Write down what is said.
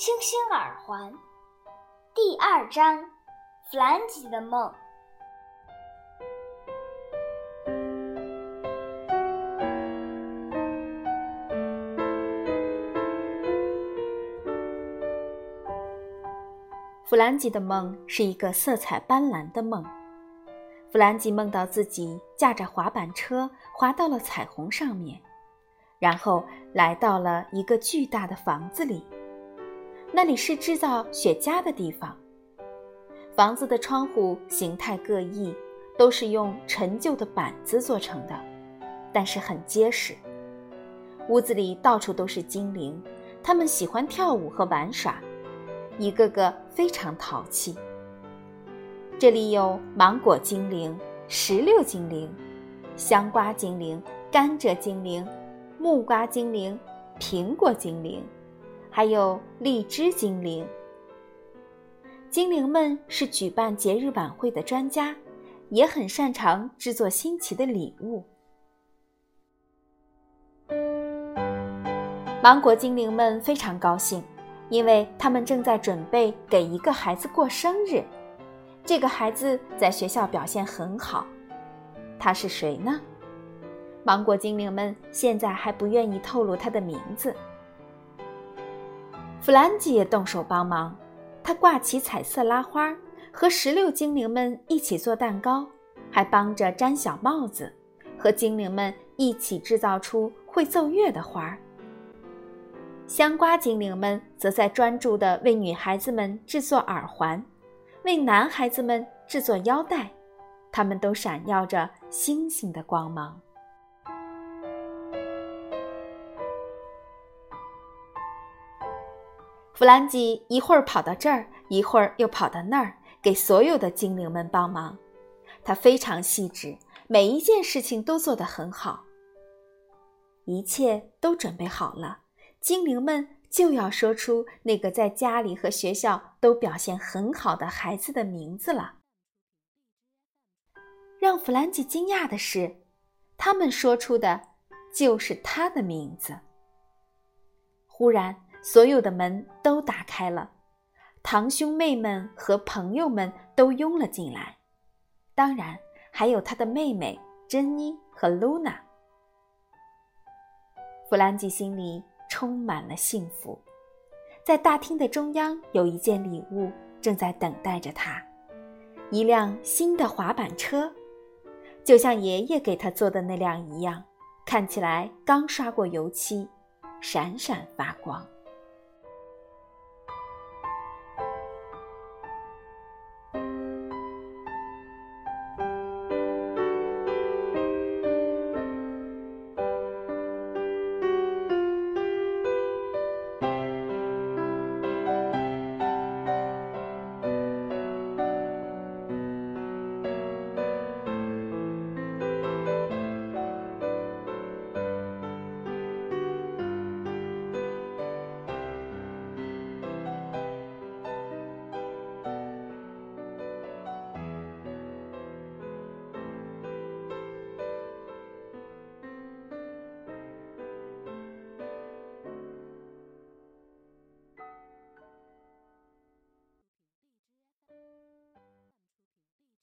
星星耳环，第二章，弗兰基的梦。弗兰基的梦是一个色彩斑斓的梦。弗兰基梦到自己驾着滑板车滑到了彩虹上面，然后来到了一个巨大的房子里。那里是制造雪茄的地方。房子的窗户形态各异，都是用陈旧的板子做成的，但是很结实。屋子里到处都是精灵，他们喜欢跳舞和玩耍，一个个非常淘气。这里有芒果精灵、石榴精灵、香瓜精灵、甘蔗精灵、木瓜精灵、苹果精灵。还有荔枝精灵，精灵们是举办节日晚会的专家，也很擅长制作新奇的礼物。芒果精灵们非常高兴，因为他们正在准备给一个孩子过生日。这个孩子在学校表现很好，他是谁呢？芒果精灵们现在还不愿意透露他的名字。弗兰基也动手帮忙，他挂起彩色拉花，和石榴精灵们一起做蛋糕，还帮着粘小帽子，和精灵们一起制造出会奏乐的花儿。香瓜精灵们则在专注地为女孩子们制作耳环，为男孩子们制作腰带，他们都闪耀着星星的光芒。弗兰基一会儿跑到这儿，一会儿又跑到那儿，给所有的精灵们帮忙。他非常细致，每一件事情都做得很好。一切都准备好了，精灵们就要说出那个在家里和学校都表现很好的孩子的名字了。让弗兰基惊讶的是，他们说出的就是他的名字。忽然。所有的门都打开了，堂兄妹们和朋友们都拥了进来，当然还有他的妹妹珍妮和露娜。弗兰基心里充满了幸福，在大厅的中央有一件礼物正在等待着他，一辆新的滑板车，就像爷爷给他做的那辆一样，看起来刚刷过油漆，闪闪发光。